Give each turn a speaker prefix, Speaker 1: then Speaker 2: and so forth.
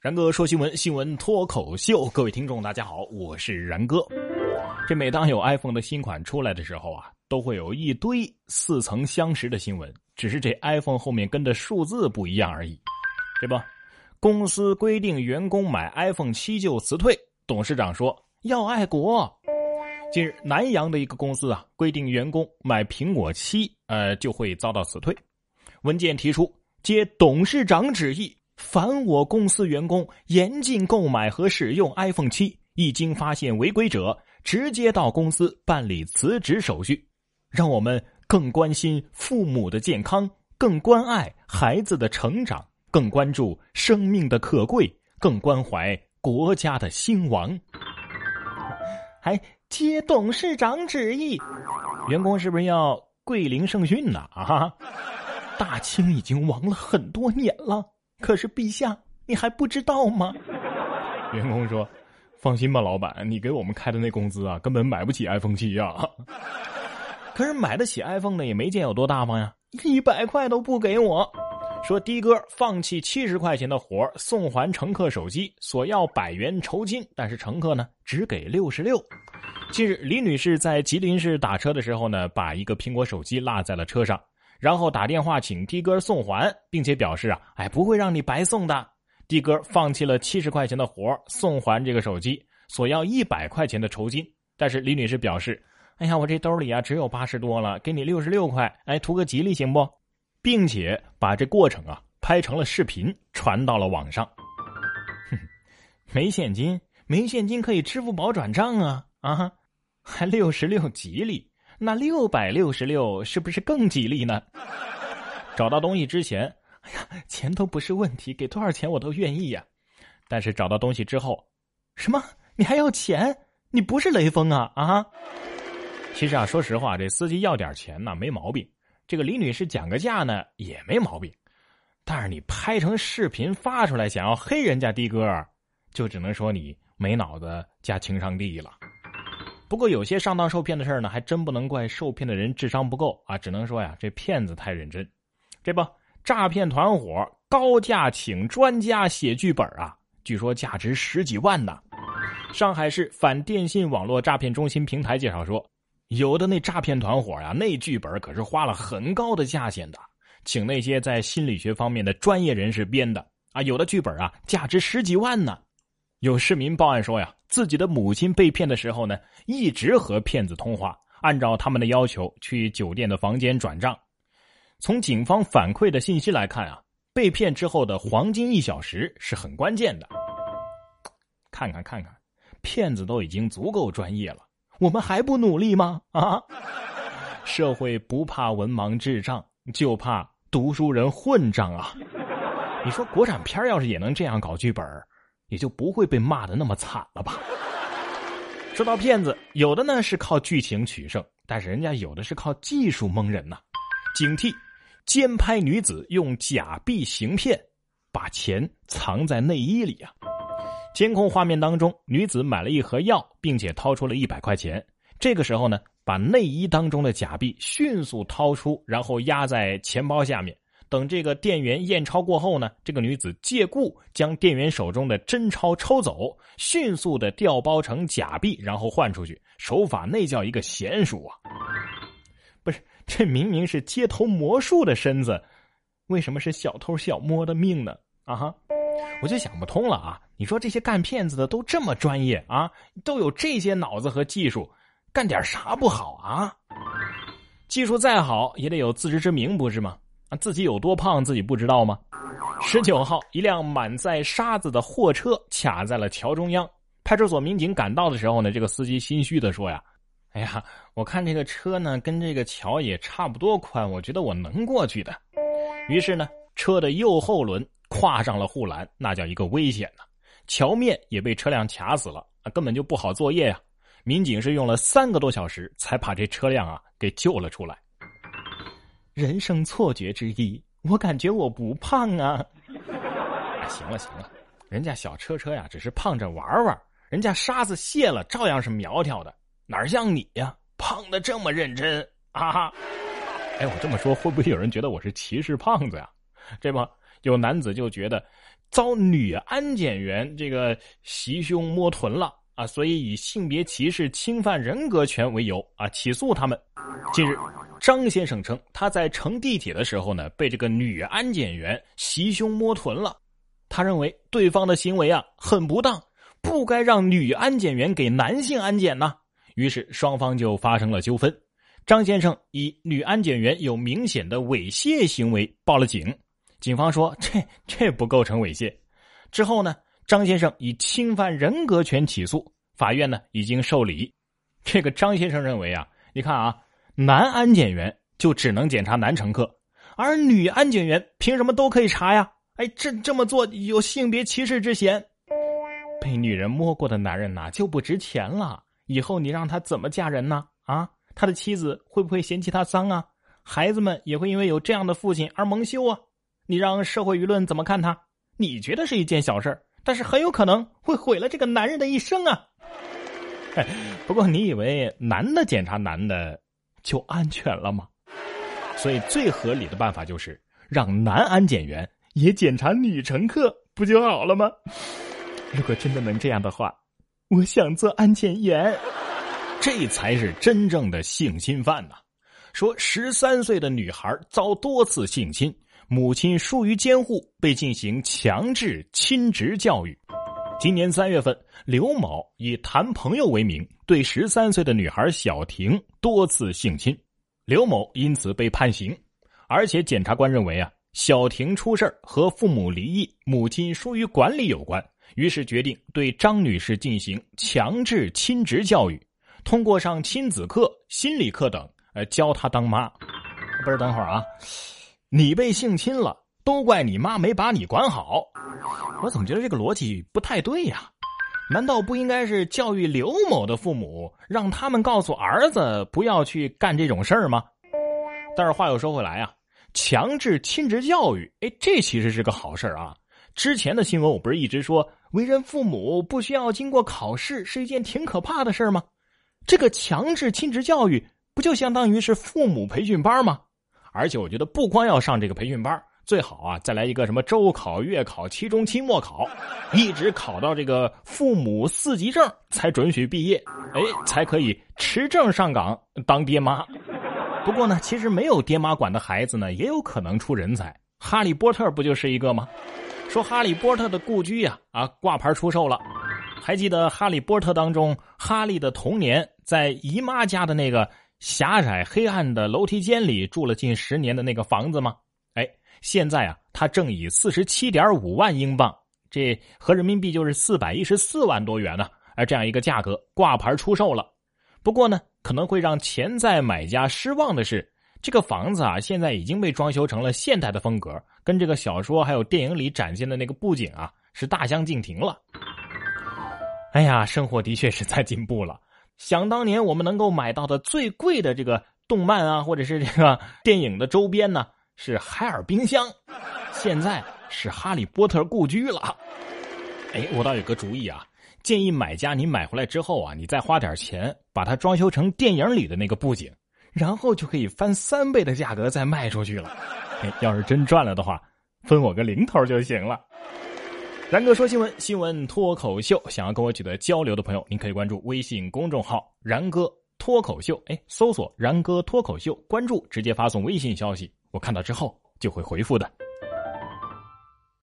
Speaker 1: 然哥说新闻，新闻脱口秀。各位听众，大家好，我是然哥。这每当有 iPhone 的新款出来的时候啊，都会有一堆似曾相识的新闻，只是这 iPhone 后面跟的数字不一样而已，对吧？公司规定员工买 iPhone 七就辞退，董事长说要爱国。近日，南阳的一个公司啊，规定员工买苹果七，呃，就会遭到辞退。文件提出，接董事长旨意，凡我公司员工严禁购买和使用 iPhone 七，一经发现违规者，直接到公司办理辞职手续。让我们更关心父母的健康，更关爱孩子的成长，更关注生命的可贵，更关怀国家的兴亡。还。接董事长旨意，员工是不是要桂林圣训呢？啊，大清已经亡了很多年了，可是陛下你还不知道吗？员工说：“放心吧，老板，你给我们开的那工资啊，根本买不起 iPhone 七呀。可是买得起 iPhone 的也没见有多大方呀，一百块都不给我。说的哥放弃七十块钱的活送还乘客手机，索要百元酬金，但是乘客呢只给六十六。近日，李女士在吉林市打车的时候呢，把一个苹果手机落在了车上，然后打电话请的哥送还，并且表示啊，哎，不会让你白送的。的哥放弃了七十块钱的活送还这个手机，索要一百块钱的酬金。但是李女士表示，哎呀，我这兜里啊只有八十多了，给你六十六块，哎，图个吉利行不？并且把这过程啊拍成了视频，传到了网上。哼，没现金，没现金可以支付宝转账啊啊！还六十六吉利，那六百六十六是不是更吉利呢？找到东西之前，哎呀，钱都不是问题，给多少钱我都愿意呀。但是找到东西之后，什么？你还要钱？你不是雷锋啊啊！其实啊，说实话，这司机要点钱呢没毛病，这个李女士讲个价呢也没毛病。但是你拍成视频发出来，想要黑人家的哥，就只能说你没脑子加情商低了。不过有些上当受骗的事儿呢，还真不能怪受骗的人智商不够啊，只能说呀，这骗子太认真。这不，诈骗团伙高价请专家写剧本啊，据说价值十几万呢。上海市反电信网络诈骗中心平台介绍说，有的那诈骗团伙呀，那剧本可是花了很高的价钱的，请那些在心理学方面的专业人士编的啊，有的剧本啊，价值十几万呢。有市民报案说呀，自己的母亲被骗的时候呢，一直和骗子通话，按照他们的要求去酒店的房间转账。从警方反馈的信息来看啊，被骗之后的黄金一小时是很关键的。看看看看，骗子都已经足够专业了，我们还不努力吗？啊！社会不怕文盲智障，就怕读书人混账啊！你说国产片要是也能这样搞剧本也就不会被骂的那么惨了吧？说到骗子，有的呢是靠剧情取胜，但是人家有的是靠技术蒙人呐。警惕，奸拍女子用假币行骗，把钱藏在内衣里啊！监控画面当中，女子买了一盒药，并且掏出了一百块钱。这个时候呢，把内衣当中的假币迅速掏出，然后压在钱包下面。等这个店员验钞过后呢，这个女子借故将店员手中的真钞抽走，迅速的调包成假币，然后换出去，手法那叫一个娴熟啊！不是，这明明是街头魔术的身子，为什么是小偷小摸的命呢？啊哈，我就想不通了啊！你说这些干骗子的都这么专业啊，都有这些脑子和技术，干点啥不好啊？技术再好也得有自知之明，不是吗？啊，自己有多胖自己不知道吗？十九号，一辆满载沙子的货车卡在了桥中央。派出所民警赶到的时候呢，这个司机心虚的说呀：“哎呀，我看这个车呢跟这个桥也差不多宽，我觉得我能过去的。”于是呢，车的右后轮跨上了护栏，那叫一个危险呐！桥面也被车辆卡死了，啊，根本就不好作业呀。民警是用了三个多小时才把这车辆啊给救了出来。人生错觉之一，我感觉我不胖啊！行了行了，人家小车车呀，只是胖着玩玩，人家沙子卸了，照样是苗条的，哪像你呀，胖的这么认真啊！哎，我这么说会不会有人觉得我是歧视胖子呀？这不，有男子就觉得遭女安检员这个袭胸摸臀了啊，所以以性别歧视、侵犯人格权为由啊起诉他们。近日，张先生称他在乘地铁的时候呢，被这个女安检员袭胸摸臀了。他认为对方的行为啊很不当，不该让女安检员给男性安检呢。于是双方就发生了纠纷。张先生以女安检员有明显的猥亵行为报了警。警方说：“这这不构成猥亵。”之后呢，张先生以侵犯人格权起诉，法院呢已经受理。这个张先生认为啊，你看啊，男安检员就只能检查男乘客，而女安检员凭什么都可以查呀？哎，这这么做有性别歧视之嫌。被女人摸过的男人呐就不值钱了，以后你让他怎么嫁人呢？啊，他的妻子会不会嫌弃他脏啊？孩子们也会因为有这样的父亲而蒙羞啊？你让社会舆论怎么看他？你觉得是一件小事但是很有可能会毁了这个男人的一生啊！不过你以为男的检查男的就安全了吗？所以最合理的办法就是让男安检员也检查女乘客，不就好了吗？如果真的能这样的话，我想做安检员。这才是真正的性侵犯呐！说十三岁的女孩遭多次性侵。母亲疏于监护，被进行强制亲职教育。今年三月份，刘某以谈朋友为名，对十三岁的女孩小婷多次性侵，刘某因此被判刑。而且，检察官认为啊，小婷出事和父母离异、母亲疏于管理有关，于是决定对张女士进行强制亲职教育，通过上亲子课、心理课等，呃，教她当妈。不是，等会儿啊。你被性侵了，都怪你妈没把你管好。我怎么觉得这个逻辑不太对呀？难道不应该是教育刘某的父母，让他们告诉儿子不要去干这种事儿吗？但是话又说回来啊，强制亲职教育，哎，这其实是个好事啊。之前的新闻我不是一直说，为人父母不需要经过考试是一件挺可怕的事吗？这个强制亲职教育不就相当于是父母培训班吗？而且我觉得不光要上这个培训班，最好啊再来一个什么周考、月考、期中、期末考，一直考到这个父母四级证才准许毕业，哎，才可以持证上岗当爹妈。不过呢，其实没有爹妈管的孩子呢，也有可能出人才。哈利波特不就是一个吗？说哈利波特的故居呀，啊挂牌出售了。还记得哈利波特当中，哈利的童年在姨妈家的那个。狭窄黑暗的楼梯间里住了近十年的那个房子吗？现在啊，他正以四十七点五万英镑，这合人民币就是四百一十四万多元呢，而这样一个价格挂牌出售了。不过呢，可能会让潜在买家失望的是，这个房子啊，现在已经被装修成了现代的风格，跟这个小说还有电影里展现的那个布景啊，是大相径庭了。哎呀，生活的确是在进步了。想当年，我们能够买到的最贵的这个动漫啊，或者是这个电影的周边呢，是海尔冰箱。现在是哈利波特故居了。哎，我倒有个主意啊，建议买家你买回来之后啊，你再花点钱把它装修成电影里的那个布景，然后就可以翻三倍的价格再卖出去了。哎，要是真赚了的话，分我个零头就行了。然哥说新闻，新闻脱口秀。想要跟我取得交流的朋友，您可以关注微信公众号“然哥脱口秀”。哎，搜索“然哥脱口秀”，关注，直接发送微信消息，我看到之后就会回复的。